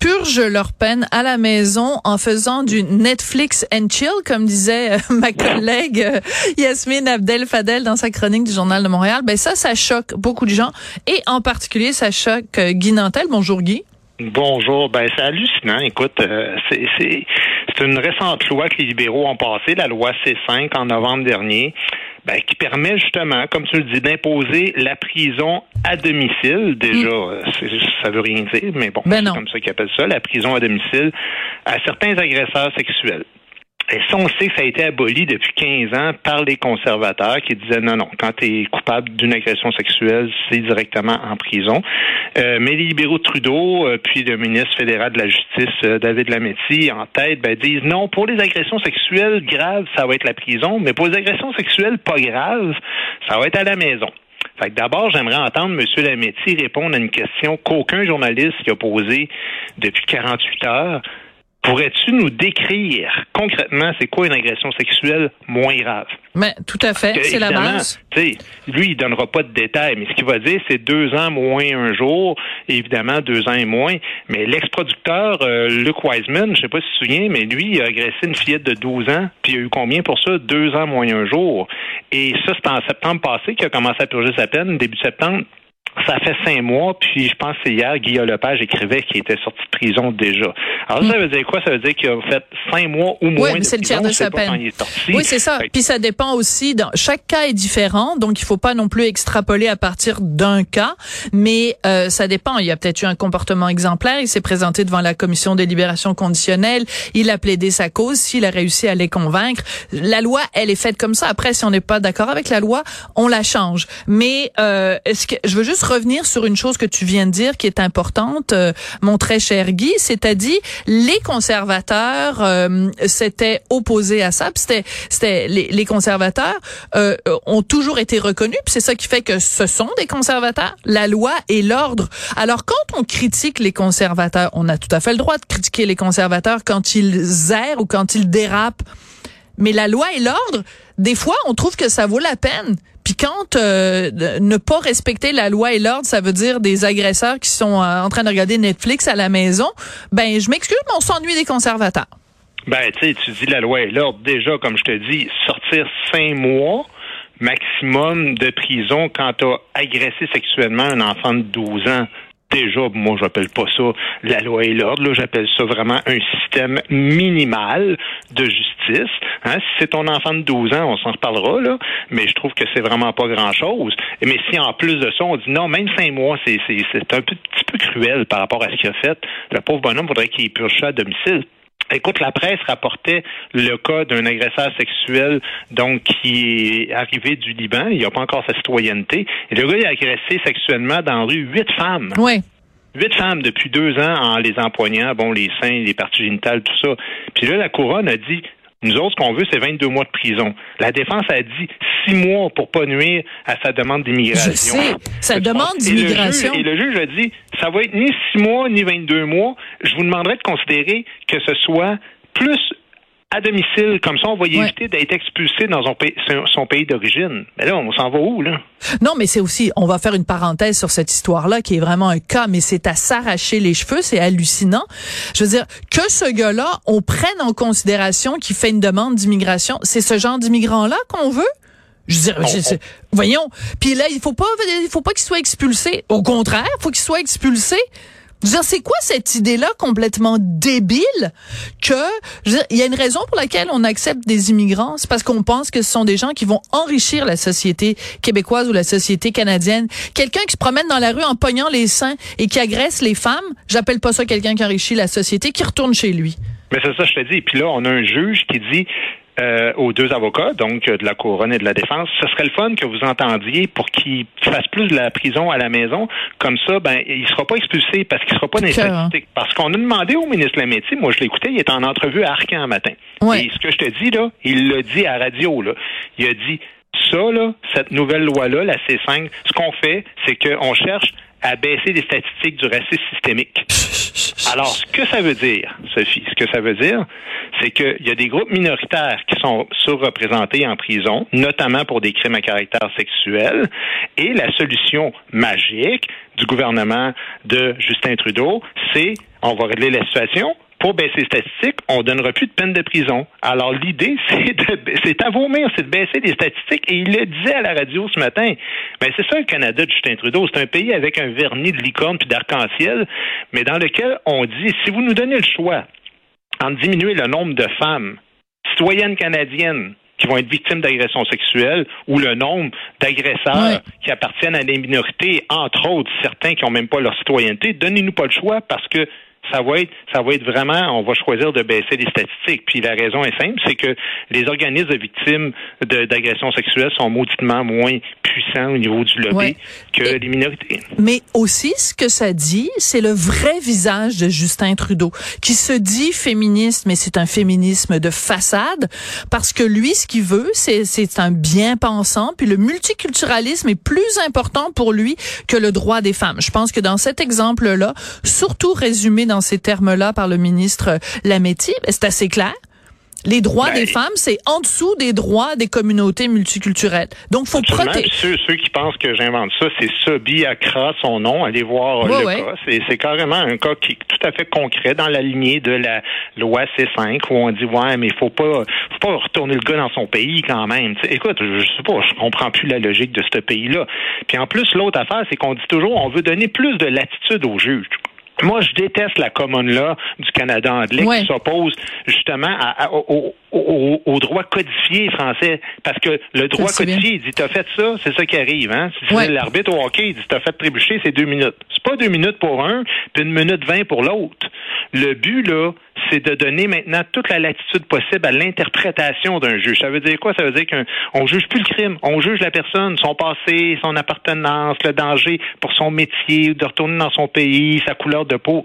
purgent leur peine à la maison en faisant du Netflix and chill, comme disait euh, ma collègue euh, Yasmine Abdel Fadel dans sa chronique du Journal de Montréal. Ben ça, ça choque beaucoup de gens et en particulier, ça choque euh, Guy Nantel. Bonjour Guy. Bonjour. Ben, c'est hallucinant. Écoute, c'est une récente loi que les libéraux ont passée, la loi C5 en novembre dernier. Ben, qui permet justement, comme tu le dis, d'imposer la prison à domicile. Déjà, mm. euh, ça veut rien dire, mais bon, ben c'est comme ça qu'ils appellent ça, la prison à domicile à certains agresseurs sexuels. Et ça, on sait que ça a été aboli depuis 15 ans par les conservateurs qui disaient non, non, quand tu es coupable d'une agression sexuelle, c'est directement en prison. Euh, mais les libéraux de Trudeau, euh, puis le ministre fédéral de la Justice, euh, David Lametti, en tête, ben, disent non, pour les agressions sexuelles graves, ça va être la prison, mais pour les agressions sexuelles pas graves, ça va être à la maison. Fait que d'abord, j'aimerais entendre M. Lametti répondre à une question qu'aucun journaliste qui a posée depuis 48 heures. Pourrais-tu nous décrire concrètement c'est quoi une agression sexuelle moins grave? Mais tout à fait, c'est la base. Lui, il donnera pas de détails, mais ce qu'il va dire, c'est deux ans moins un jour, évidemment deux ans et moins. Mais l'ex-producteur euh, Luke Wiseman, je sais pas si tu te souviens, mais lui, il a agressé une fillette de 12 ans, puis il a eu combien pour ça? Deux ans moins un jour. Et ça, c'est en septembre passé qu'il a commencé à purger sa peine, début septembre. Ça fait cinq mois, puis je pense que hier, Guillaume Lepage écrivait qu'il était sorti de prison déjà. Alors, ça hmm. veut dire quoi? Ça veut dire qu'il a fait cinq mois ou moins. Oui, mais c'est le tiers de sa peine. Oui, c'est ça. Puis ça dépend aussi. Dans, chaque cas est différent, donc il faut pas non plus extrapoler à partir d'un cas, mais euh, ça dépend. Il y a peut-être eu un comportement exemplaire. Il s'est présenté devant la commission des libérations conditionnelles. Il a plaidé sa cause. S'il a réussi à les convaincre, la loi, elle est faite comme ça. Après, si on n'est pas d'accord avec la loi, on la change. Mais euh, est-ce que je veux juste revenir sur une chose que tu viens de dire qui est importante, euh, mon très cher Guy, c'est-à-dire les conservateurs euh, s'étaient opposés à ça. C'était, c'était les, les conservateurs euh, ont toujours été reconnus, puis c'est ça qui fait que ce sont des conservateurs. La loi et l'ordre. Alors quand on critique les conservateurs, on a tout à fait le droit de critiquer les conservateurs quand ils errent ou quand ils dérapent. Mais la loi et l'ordre, des fois, on trouve que ça vaut la peine. Puis quand euh, ne pas respecter la loi et l'ordre, ça veut dire des agresseurs qui sont euh, en train de regarder Netflix à la maison, ben je m'excuse, mais on s'ennuie des conservateurs. Ben, tu sais, tu dis la loi et l'ordre. Déjà, comme je te dis, sortir cinq mois maximum de prison quand tu as agressé sexuellement un enfant de 12 ans déjà, moi, j'appelle pas ça la loi et l'ordre. J'appelle ça vraiment un système minimal de justice. Hein? Si c'est ton enfant de 12 ans, on s'en reparlera, là, mais je trouve que c'est vraiment pas grand-chose. Mais si en plus de ça, on dit non, même cinq mois, c'est, un petit peu cruel par rapport à ce qu'il a fait, le pauvre bonhomme voudrait qu'il purge ça à domicile. Écoute, la presse rapportait le cas d'un agresseur sexuel donc qui est arrivé du Liban. Il n'a pas encore sa citoyenneté. Et le gars, il a agressé sexuellement dans la rue huit femmes. Oui. Huit femmes depuis deux ans en les empoignant, bon, les seins, les parties génitales, tout ça. Puis là, la couronne a dit nous autres, ce qu'on veut, c'est 22 mois de prison. La défense a dit six mois pour pas nuire à sa demande d'immigration. Je sais, sa demande d'immigration. Et, le juge a dit, ça va être ni six mois ni 22 mois. Je vous demanderai de considérer que ce soit plus à domicile. Comme ça, on va y éviter d'être expulsé dans son pays, son pays d'origine. Mais là, on s'en va où, là? Non, mais c'est aussi, on va faire une parenthèse sur cette histoire-là, qui est vraiment un cas, mais c'est à s'arracher les cheveux, c'est hallucinant. Je veux dire, que ce gars-là, on prenne en considération qu'il fait une demande d'immigration, c'est ce genre d'immigrant-là qu'on veut? Je veux dire, voyons. Puis là, il faut pas, il faut pas qu'il soit expulsé. Au contraire, il faut qu'il soit expulsé c'est quoi cette idée-là complètement débile que, il y a une raison pour laquelle on accepte des immigrants, c'est parce qu'on pense que ce sont des gens qui vont enrichir la société québécoise ou la société canadienne. Quelqu'un qui se promène dans la rue en pognant les seins et qui agresse les femmes, j'appelle pas ça quelqu'un qui enrichit la société, qui retourne chez lui. Mais c'est ça, je te dis. Puis là, on a un juge qui dit euh, aux deux avocats, donc de la couronne et de la défense, ce serait le fun que vous entendiez pour qu'il fasse plus de la prison à la maison. Comme ça, ben, il sera pas expulsé parce qu'il sera pas dans Parce qu'on a demandé au ministre Lametti, moi je l'écoutais, il est en entrevue à Arcan matin. Et ce que je te dis là, il l'a dit à radio là. Il a dit Ça, là, cette nouvelle loi-là, la C5, ce qu'on fait, c'est qu'on cherche à baisser les statistiques du racisme systémique. Alors, ce que ça veut dire, Sophie, ce que ça veut dire, c'est qu'il y a des groupes minoritaires qui sont surreprésentés en prison, notamment pour des crimes à caractère sexuel, et la solution magique du gouvernement de Justin Trudeau, c'est on va régler la situation, pour baisser les statistiques, on donnera plus de peine de prison. Alors l'idée, c'est de, c'est à vomir, c'est de baisser les statistiques. Et il le disait à la radio ce matin. Ben c'est ça le Canada de Justin Trudeau. C'est un pays avec un vernis de licorne puis d'arc-en-ciel, mais dans lequel on dit si vous nous donnez le choix en diminuer le nombre de femmes citoyennes canadiennes qui vont être victimes d'agressions sexuelles ou le nombre d'agresseurs qui appartiennent à des minorités, entre autres certains qui n'ont même pas leur citoyenneté, donnez-nous pas le choix parce que ça va être, ça va être vraiment, on va choisir de baisser les statistiques. Puis la raison est simple, c'est que les organismes de victimes d'agressions sexuelles sont mauditement moins puissants au niveau du lobby que les minorités. Mais aussi, ce que ça dit, c'est le vrai visage de Justin Trudeau, qui se dit féministe, mais c'est un féminisme de façade, parce que lui, ce qu'il veut, c'est, c'est un bien-pensant, puis le multiculturalisme est plus important pour lui que le droit des femmes. Je pense que dans cet exemple-là, surtout résumé dans ces termes-là par le ministre Lametti, ben, c'est assez clair. Les droits des ben, femmes, c'est en dessous des droits des communautés multiculturelles. Donc, faut protéger. Ceux, ceux qui pensent que j'invente ça, c'est Sobi Akra, son nom. Allez voir le cas. C'est carrément un cas qui est tout à fait concret dans la lignée de la loi C5 où on dit ouais, mais il faut pas, faut pas retourner le gars dans son pays quand même. écoute, je sais pas, je comprends plus la logique de ce pays-là. Puis en plus, l'autre affaire, c'est qu'on dit toujours on veut donner plus de latitude aux juges. Moi, je déteste la commune là du Canada anglais qui s'oppose justement au, droit codifié français. Parce que le droit codifié, il dit T'as fait ça, c'est ça qui arrive. Hein? Si l'arbitre au hockey, il dit T'as fait trébucher, c'est deux minutes. C'est pas deux minutes pour un, puis une minute vingt pour l'autre. Le but, là, c'est de donner maintenant toute la latitude possible à l'interprétation d'un juge. Ça veut dire quoi? Ça veut dire qu'on juge plus le crime, on juge la personne, son passé, son appartenance, le danger pour son métier, de retourner dans son pays, sa couleur de peau.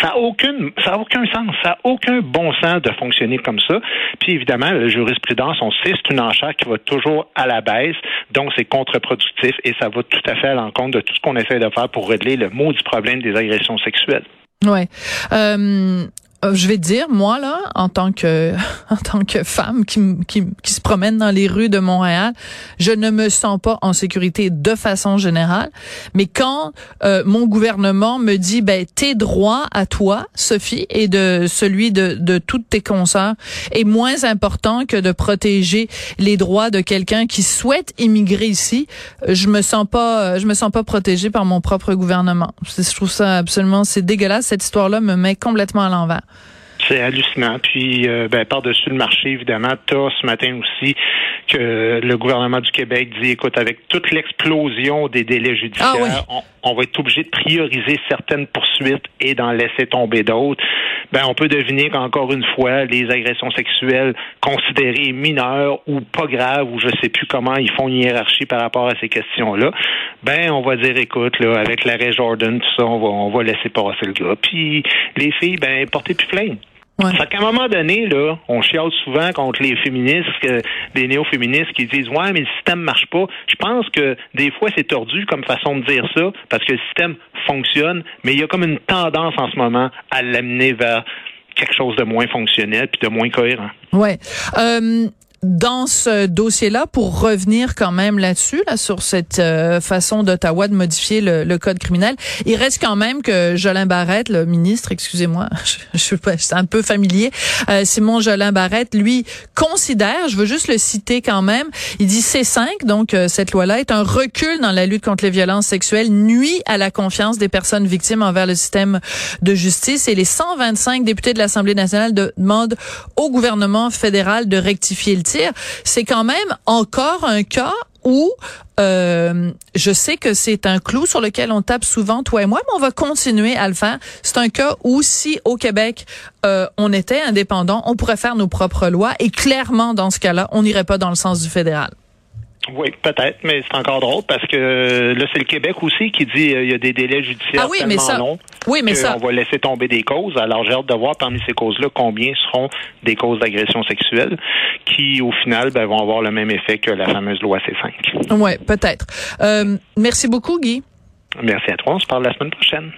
Ça n'a a aucun sens, ça n'a aucun bon sens de fonctionner comme ça. Puis évidemment, la jurisprudence, on sait, c'est une enchère qui va toujours à la baisse, donc c'est contre-productif et ça va tout à fait à l'encontre de tout ce qu'on essaie de faire pour régler le mot du problème des agressions sexuelles. Ouais. Euh, euh, je vais te dire, moi là, en tant que en tant que femme qui, qui, qui, se promène dans les rues de Montréal, je ne me sens pas en sécurité de façon générale. Mais quand euh, mon gouvernement me dit, ben tes droits à toi, Sophie, et de celui de, de toutes tes consoeurs est moins important que de protéger les droits de quelqu'un qui souhaite immigrer ici, je me sens pas, je me sens pas protégée par mon propre gouvernement. Je trouve ça absolument, c'est dégueulasse. Cette histoire-là me met complètement à l'envers. C'est hallucinant. Puis, euh, ben, par-dessus le marché, évidemment, tu ce matin aussi que le gouvernement du Québec dit, écoute, avec toute l'explosion des délais judiciaires, ah on, va être obligé de prioriser certaines poursuites et d'en laisser tomber d'autres. Ben, on peut deviner qu'encore une fois, les agressions sexuelles considérées mineures ou pas graves, ou je sais plus comment ils font une hiérarchie par rapport à ces questions-là, ben, on va dire, écoute, là, avec l'arrêt Jordan, tout ça, on va, on va laisser passer le gars. Puis, les filles, ben, portez plus plainte. Ouais. Fait qu'à un moment donné, là, on chiale souvent contre les féministes, que, des néo-féministes qui disent Ouais, mais le système marche pas. Je pense que des fois, c'est tordu comme façon de dire ça, parce que le système fonctionne, mais il y a comme une tendance en ce moment à l'amener vers quelque chose de moins fonctionnel puis de moins cohérent. Ouais. Euh, dans ce dossier-là, pour revenir quand même là-dessus, là, sur cette euh, façon d'Ottawa de modifier le, code criminel, il reste quand même que Jolin Barrette, le ministre, excusez-moi, je, suis un peu familier, euh, Simon Jolin Barrette, lui, considère, je veux juste le citer quand même, il dit C5, donc euh, cette loi-là, est un recul dans la lutte contre les violences sexuelles, nuit à la confiance des personnes victimes envers le système de justice. Et les 125 députés de l'Assemblée nationale demandent au gouvernement fédéral de rectifier le c'est quand même encore un cas où euh, je sais que c'est un clou sur lequel on tape souvent, toi et moi, mais on va continuer à le faire. C'est un cas où si au Québec euh, on était indépendant, on pourrait faire nos propres lois et clairement dans ce cas-là, on n'irait pas dans le sens du fédéral. Oui, peut-être, mais c'est encore drôle parce que là, c'est le Québec aussi qui dit qu'il y a des délais judiciaires ah oui, tellement mais ça, longs oui, mais ça, on va laisser tomber des causes. Alors, j'ai hâte de voir parmi ces causes-là combien seront des causes d'agression sexuelle qui, au final, ben, vont avoir le même effet que la fameuse loi C5. Oui, peut-être. Euh, merci beaucoup, Guy. Merci à toi. On se parle la semaine prochaine.